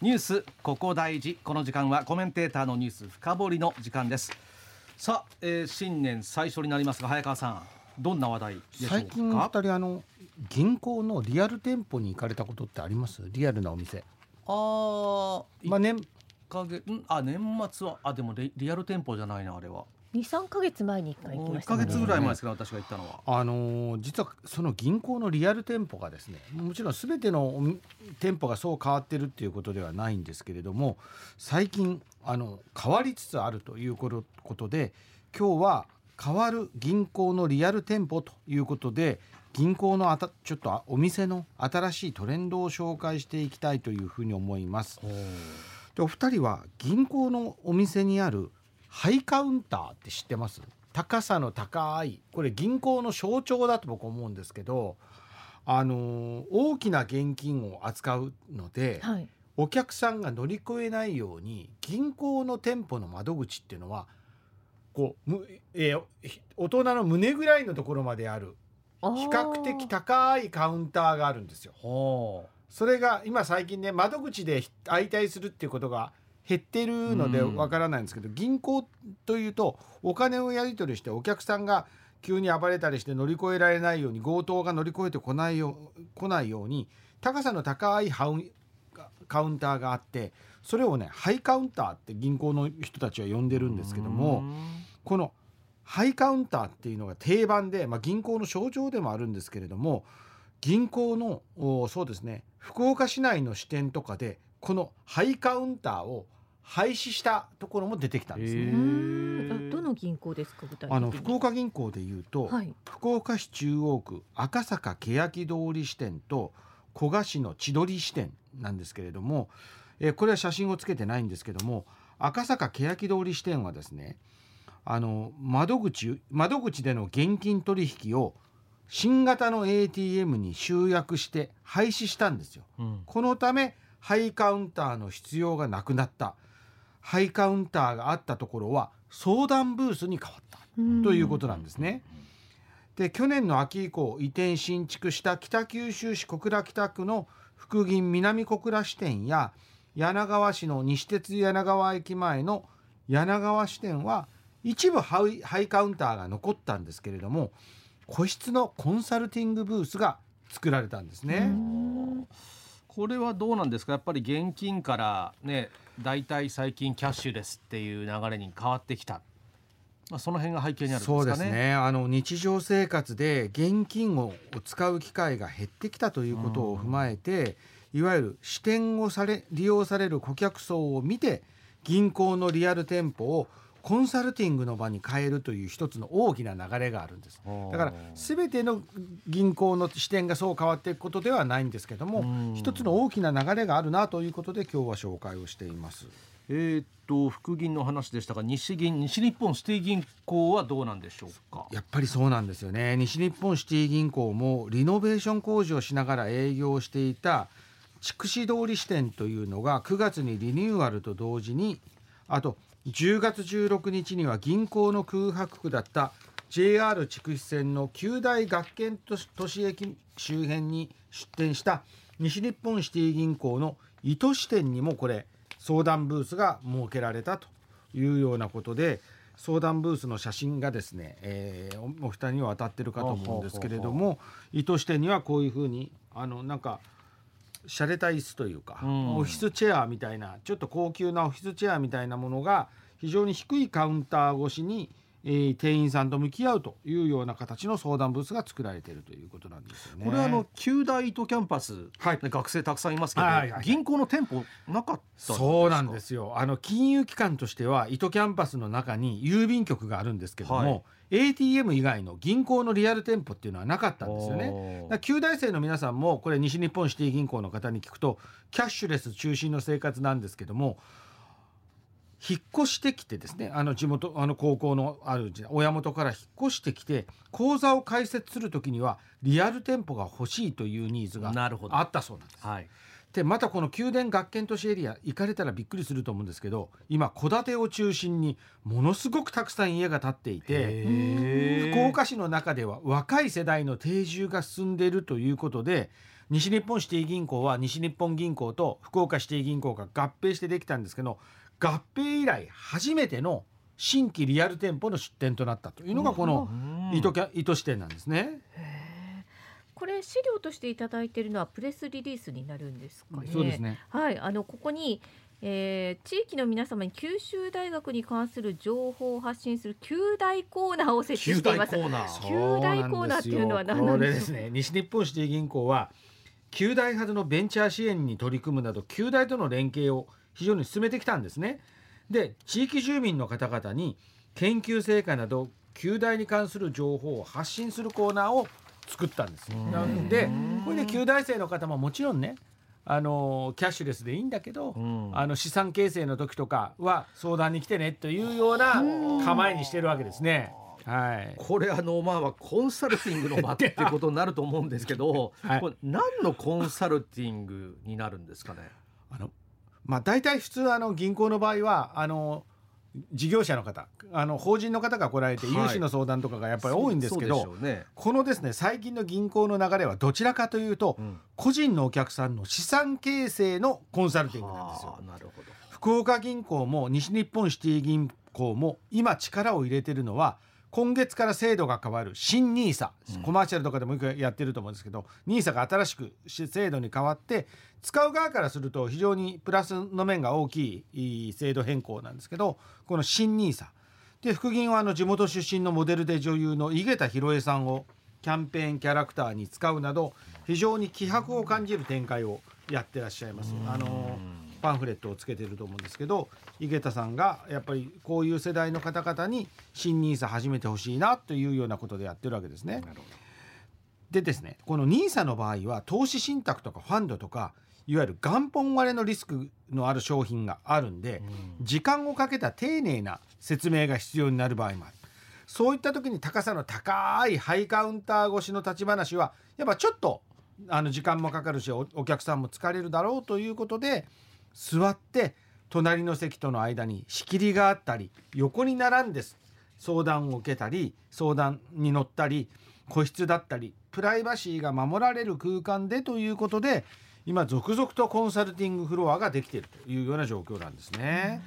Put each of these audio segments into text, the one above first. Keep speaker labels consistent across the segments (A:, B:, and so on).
A: ニュースここ大事。この時間はコメンテーターのニュース深掘りの時間です。さあ、えー、新年最初になりますが早川さんどんな話題でしょうか？
B: 最近お二人あの銀行のリアル店舗に行かれたことってあります？リアルなお店。
A: あ
B: まあ年
A: か月んあ年末はあでもリリアル店舗じゃないなあれは
C: 二三ヶ月前に一回行きま
A: 1
C: したね。
A: ヶ月ぐらい前ですから私が行ったのは
B: あのー実はその銀行のリアル店舗がですねもちろん全てのお店舗がそう変わってるっていうことではないんですけれども最近あの変わりつつあるということことで今日は変わる銀行のリアル店舗ということで銀行のあたちょっとあお店の新しいトレンドを紹介していきたいというふうに思います。でお二人は銀行のお店にあるハイカウンターって知ってます？高さの高いこれ銀行の象徴だと僕思うんですけどあのー大きな現金を扱うので、
C: はい。
B: お客さんが乗り越えないように銀行の店舗の窓口っていうのはこうむ、えーひ大人の胸ぐらいのところまである比較的高いカウンターがあるんですよ。
A: ほ
B: それが今最近ね窓口で相対するっていうことが減ってるので
A: うん。
B: わからないんですけど、銀行というとお金をやり取りしてお客さんが急に暴れたりして乗り越えられないように強盗が乗り越えてこないよ来ないように高さの高いハウンカウンターがあってそれをねハイカウンターって銀行の人たちは呼んで
A: う
B: るんですけどもこのハイカウンターっていうのが定番で、まあ、銀行の象徴でもあるんですけれども銀行のおそうですね福岡市内の支店とかでこのハイカウンターを廃止したところも出てきたんです
A: へ
B: ね。
C: どの銀行ですか具体的に。
B: あの福岡銀行でいうと、
C: はい。
B: 福岡市中央区赤坂欅通り支店と古賀市の千鳥支店なんですけれども、えーこれは写真をつけてないんですけども赤坂欅通り支店はですねあの窓口窓口での現金取引を新型の ATM に集約して廃止したんですよ。
A: うん
B: このためハイカウンターの必要がなくなったハイカウンターがあったところは相談ブースに変わったということなんですね。で去年の秋以降移転新築した北九州市小倉北区の福銀南小倉支店や柳川市の西鉄柳川駅前の柳川支店は一部ハイハイカウンターが残ったんですけれども個室のコンサルティングブースが作られたんですね。
A: これはどうなんですか？やっぱり現金からね大体最近キャッシュレスっていう流れに変わってきた、まあ、その辺が背景にあるんですかね。
B: そうですね。あの日常生活で現金を使う機会が減ってきたということを踏まえて、いわゆる支店をされ利用される顧客層を見て銀行のリアル店舗をコンサルティングの場に変えるという一つの大きな流れがあるんです。だから全ての銀行の支店がそう変わっていくことではないんですけども
A: うん。
B: 一つの大きな流れがあるなということで今日は紹介をしています。
A: えーっと福銀の話でしたが西銀西日本シティ銀行はどうなんでしょうか？
B: やっぱりそうなんですよね。西日本シティ銀行もリノベーション工事をしながら営業していた筑紫通り支店というのが9月にリニューアルと同時にあと10月16日には銀行の空白区だった JR 筑肥線の九大学研都市都市駅周辺に出店した西日本シティ銀行の伊都支店にもこれ相談ブースが設けられたというようなことで相談ブースの写真がですね、えーおお二人には当たってるかと思うんですけれども伊都支店にはこういうふうにあのなんか洒落た椅子というか、
A: うん。
B: オフィスチェアみたいなちょっと高級なオフィスチェアみたいなものが非常に低いカウンター越しに、えー店員さんと向き合うというような形の相談ブースが作られているということなんですよね。
A: これはあの九大伊都キャンパス、
B: はい
A: ね学生たくさんいますけど、
B: はいはいはい
A: 銀行の店舗なかったんですか
B: そうなんですよ。あの金融機関としては伊都キャンパスの中に郵便局があるんですけども、ATM 以外の銀行のリアル店舗っていうのはなかったんですよね。旧大生の皆さんもこれ西日本シティ銀行の方に聞くとキャッシュレス中心の生活なんですけども引っ越してきてですねあの地元あの高校のある親元から引っ越してきて口座を開設する時にはリアル店舗が欲しいというニーズが
A: なるほど
B: あったそうなんです。
A: はい
B: でまたこの宮殿学研都市エリア行かれたらびっくりすると思うんですけど今戸建てを中心にものすごくたくさん家が建っていて福岡市の中では若い世代の定住が進んでいるということで西日本シティ銀行は西日本銀行と福岡シティ銀行が合併してできたんですけど合併以来初めての新規リアル店舗の出店となったというのがこの糸糸支店なんですね。
C: これ資料としていただいているのはプレスリリースになるんですかね。
B: そうですね。
C: はい、あのここに、えー、地域の皆様に九州大学に関する情報を発信する九大コーナーを設置しています。
A: 九大コーナー
C: 九大コーナーっていうのは何なん
B: これ
C: で
B: ですすね。西日本シティ銀行は九大発のベンチャー支援に取り組むなど九大との連携を非常に進めてきたんですね。で地域住民の方々に研究成果など九大に関する情報を発信するコーナーを作ったんです。なんでこれで九大生の方ももちろんねあのキャッシュレスでいいんだけど、
A: ん
B: あの資産形成の時とかは相談に来てねというような構えにしてるわけですね。はい。
A: これあのまあコンサルティングの場ってことになると思うんですけど、
B: はい
A: これ何のコンサルティングになるんですかね？
B: あのまあ大体普通あの銀行の場合はあの事業者の方あの法人の方が来られて
A: はい
B: 融資の相談とかがやっぱり多いんですけど、
A: そうでしょうね。
B: このですね最近の銀行の流れはどちらかというと、
A: うん
B: 個人のお客さんの資産形成のコンサルティングなんですよ
A: は。あなるほど。
B: 福岡銀行も西日本シティ銀行も今力を入れてるのは今月から制度が変わる新 NISA、コマーシャルとかでもよくやってると思うんですけど NISA が新しくし制度に変わって使う側からすると非常にプラスの面が大きい制度変更なんですけどこの新 NISA で副銀はあの地元出身のモデルで女優の井桁弘恵さんをキャンペーンキャラクターに使うなど非常に気迫を感じる展開をやってらっしゃいます。あのパンフレットをつけてると思うんですけど井桁さんがやっぱりこういう世代の方々に新 NISA 始めてほしいなというようなことでやってるわけですね。でですねこの NISA の場合は投資信託とかファンドとかいわゆる元本割れのリスクのある商品があるんで、時間をかけた丁寧な説明が必要になる場合もある。そういった時に高さの高いハイカウンター越しの立ち話はやっぱちょっとあの時間もかかるしおお客さんも疲れるだろうということで座って隣の席との間に仕切りがあったり横に並んで相談を受けたり相談に乗ったり個室だったりプライバシーが守られる空間でということで今続々とコンサルティングフロアができているというような状況なんですね。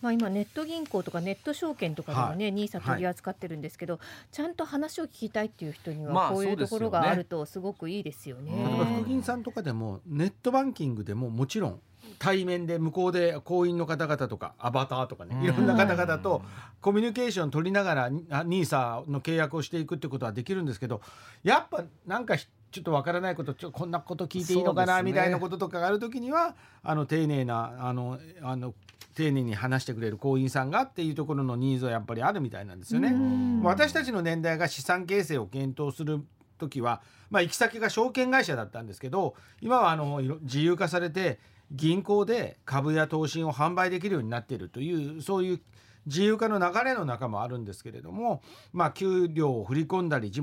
C: まあ、今ネット銀行とかネット証券とかでもね、
B: はい。
C: ニーサ取り扱ってるんですけど、ちゃんと話を聞きたいっていう人に
A: まあ
C: はこういうところがあるとすごくいいですよね。
B: 例えば副銀さんとかでもネットバンキングでももちろん対面で向こうで行員の方々とかアバターとかねいろんな方々とコミュニケーション取りながらニーサの契約をしていくってことはできるんですけどやっぱなんかひちょっとわからないことちょこんなこと聞いていいのかな、みたいなこととかがある時にはあの丁寧なあのあの丁寧に話してくれる行員さんがっていうところのニーズはやっぱりあるみたいなんですよね。
C: うん
B: 私たちの年代が資産形成を検討する時は、まあ、行き先が証券会社だったんですけど今はあの自由化されて銀行で株や投資を販売できるようになっているというそういう自由化の流れの中もあるんですけれども、まあ、給料を振り込んだり地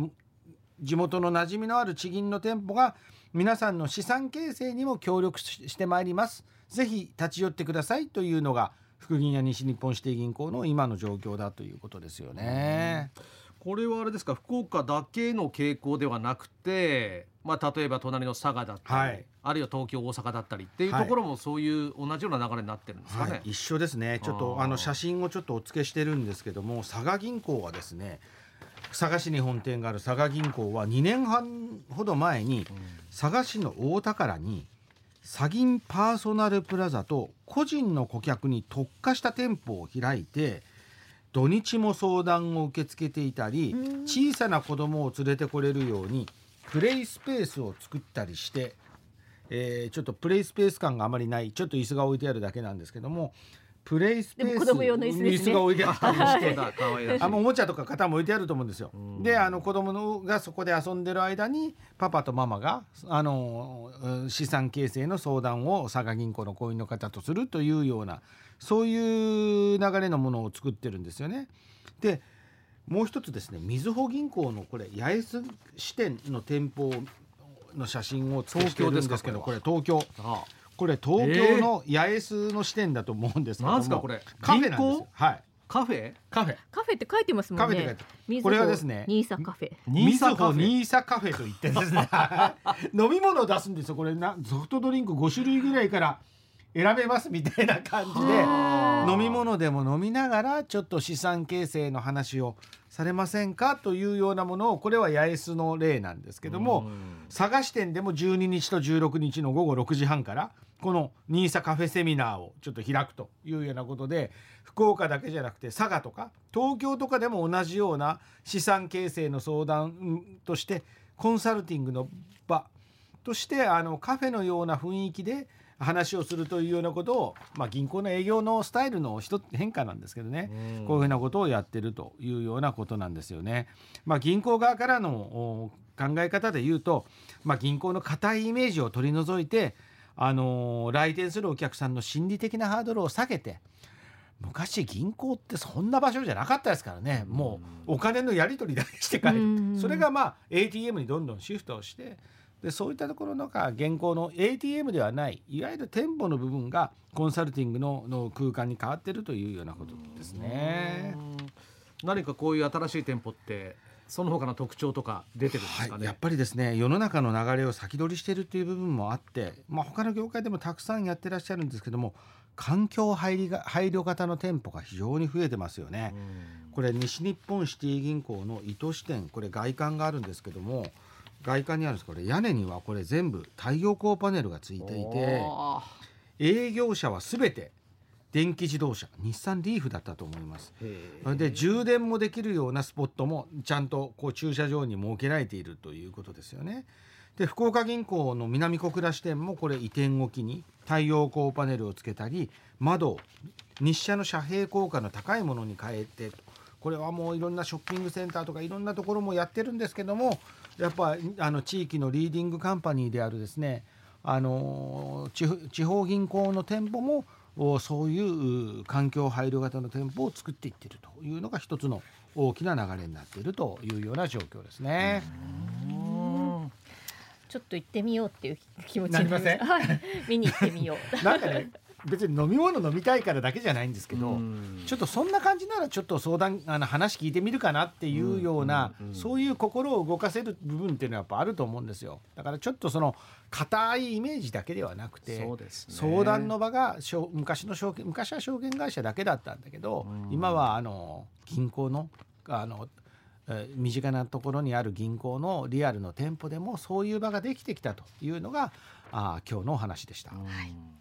B: 地元の馴染みのある地銀の店舗が皆さんの資産形成にも協力ししてまいります。ぜひ立ち寄ってくださいというのが福銀や西日本指定銀行の今の状況だということですよね。
A: これはあれですか福岡だけの傾向ではなくて、まあ、例えば隣の佐賀だったり、
B: はい。
A: あるいは東京大阪だったりっていうところもそういう同じような流れになってるんですかね。
B: はい、一緒ですね。ちょっと
A: あ
B: の写真をちょっとお付けしてるんですけども佐賀銀行はですね佐賀市に本店がある佐賀銀行は2年半ほど前に佐賀市の大宝に佐銀パーソナルプラザと個人の顧客に特化した店舗を開いて土日も相談を受け付けていたり
C: うん。
B: 小さな子供を連れてこれるようにプレイスペースを作ったりしてえーちょっとプレイスペース感があまりないちょっと椅子が置いてあるだけなんですけどもプレイスペース
C: 子供用の椅子ですね。
B: が置いてあったりしてあのおもちゃとか型も置いてあると思うんですよ。
A: うん。
B: であの子供のがそこで遊んでる間にパパとママがあのうん資産形成の相談を佐賀銀行の行員の方とするというようなそういう流れのものを作ってるんですよね。でもう一つですねみずほ銀行のこれ八重洲支店の店舗の写真を付けしてるんですけど
A: 東
B: これ東京。
A: あ
B: これ東京の八重洲の支店だと思うんですけども、
A: なんすかこれ？
B: カフェなんですはい。
A: カフェ？
B: カフェ。
C: カフェって書いてますもんね。
B: カフェって書いて
C: みず
B: これはですね
C: ニーサカフェ。
A: ニーサカフェ。
B: ニーサカフェ。と言ってですね。飲み物を出すんですよ。これなソフトドリンク5種類ぐらいから選べますみたいな感じで
C: はあ。
B: 飲み物でも飲みながらちょっと資産形成の話をされませんかというようなものをこれは八重洲の例なんですけども佐賀支店でも12日と16日の午後6時半からこのニーサカフェセミナーをちょっと開くというようなことで福岡だけじゃなくて佐賀とか東京とかでも同じような資産形成の相談としてコンサルティングの場としてあのカフェのような雰囲気で話をするというようなことを、まあ、銀行の営業のスタイルの一つ変化なんですけどね、こういうふうなことをやってるというようなことなんですよね。まあ、銀行側からの考え方で言うと、まあ、銀行の固いイメージを取り除いて、あのー来店するお客さんの心理的なハードルを下げて昔銀行ってそんな場所じゃなかったですからね。もうお金のやり取りだけして帰
C: うん
B: るそれがまあ ATM にどんどんシフトをしてでそういったところのが現行の ATM ではないいわゆる店舗の部分がコンサルティングのの空間に変わってるというようなことですね。
A: 何かこういう新しい店舗ってその他の特徴とか出てるんですか
B: はい、
A: ね、
B: やっぱりですね世の中の流れを先取りしているという部分もあって、まあ、他の業界でもたくさんやってらっしゃるんですけども環境配慮が配慮型の店舗が非常に増えてますよね。これ西日本シティ銀行の糸支店これ外観があるんですけども外観にあるんです。これ屋根にはこれ全部太陽光パネルがついていて営業車は全て電気自動車日産リーフだったと思います。で充電もできるようなスポットもちゃんとこう駐車場に設けられているということですよね。で福岡銀行の南小倉支店もこれ移転置きに太陽光パネルをつけたり窓を日射の遮蔽効果の高いものに変えてこれはもういろんなショッピングセンターとかいろんなところもやってるんですけどもやっぱあの地域のリーディングカンパニーであるですねあの地方銀行の店舗もおそういうう環境配慮型の店舗を作っていってるというのが一つの大きな流れになっているというような状況ですね。
A: うん
C: ちょっと行ってみようっていう気持ち
B: なりません？
C: はい、見に行ってみよう。
B: なんかね別に飲み物飲みたいからだけじゃないんですけど、
A: うん。
B: ちょっとそんな感じならちょっと相談あの話聞いてみるかなっていうような、
A: うんうんうん。
B: そういう心を動かせる部分っていうのはやっぱあると思うんですよ。だからちょっとその硬いイメージだけではなくて
A: そうですね。
B: 相談の場が証昔の証券昔は証券会社だけだったんだけど、
A: うん。
B: 今はあの銀行のあのえー身近なところにある銀行のリアルの店舗でもそういう場ができてきたというのがあー今日のお話でした。
A: うん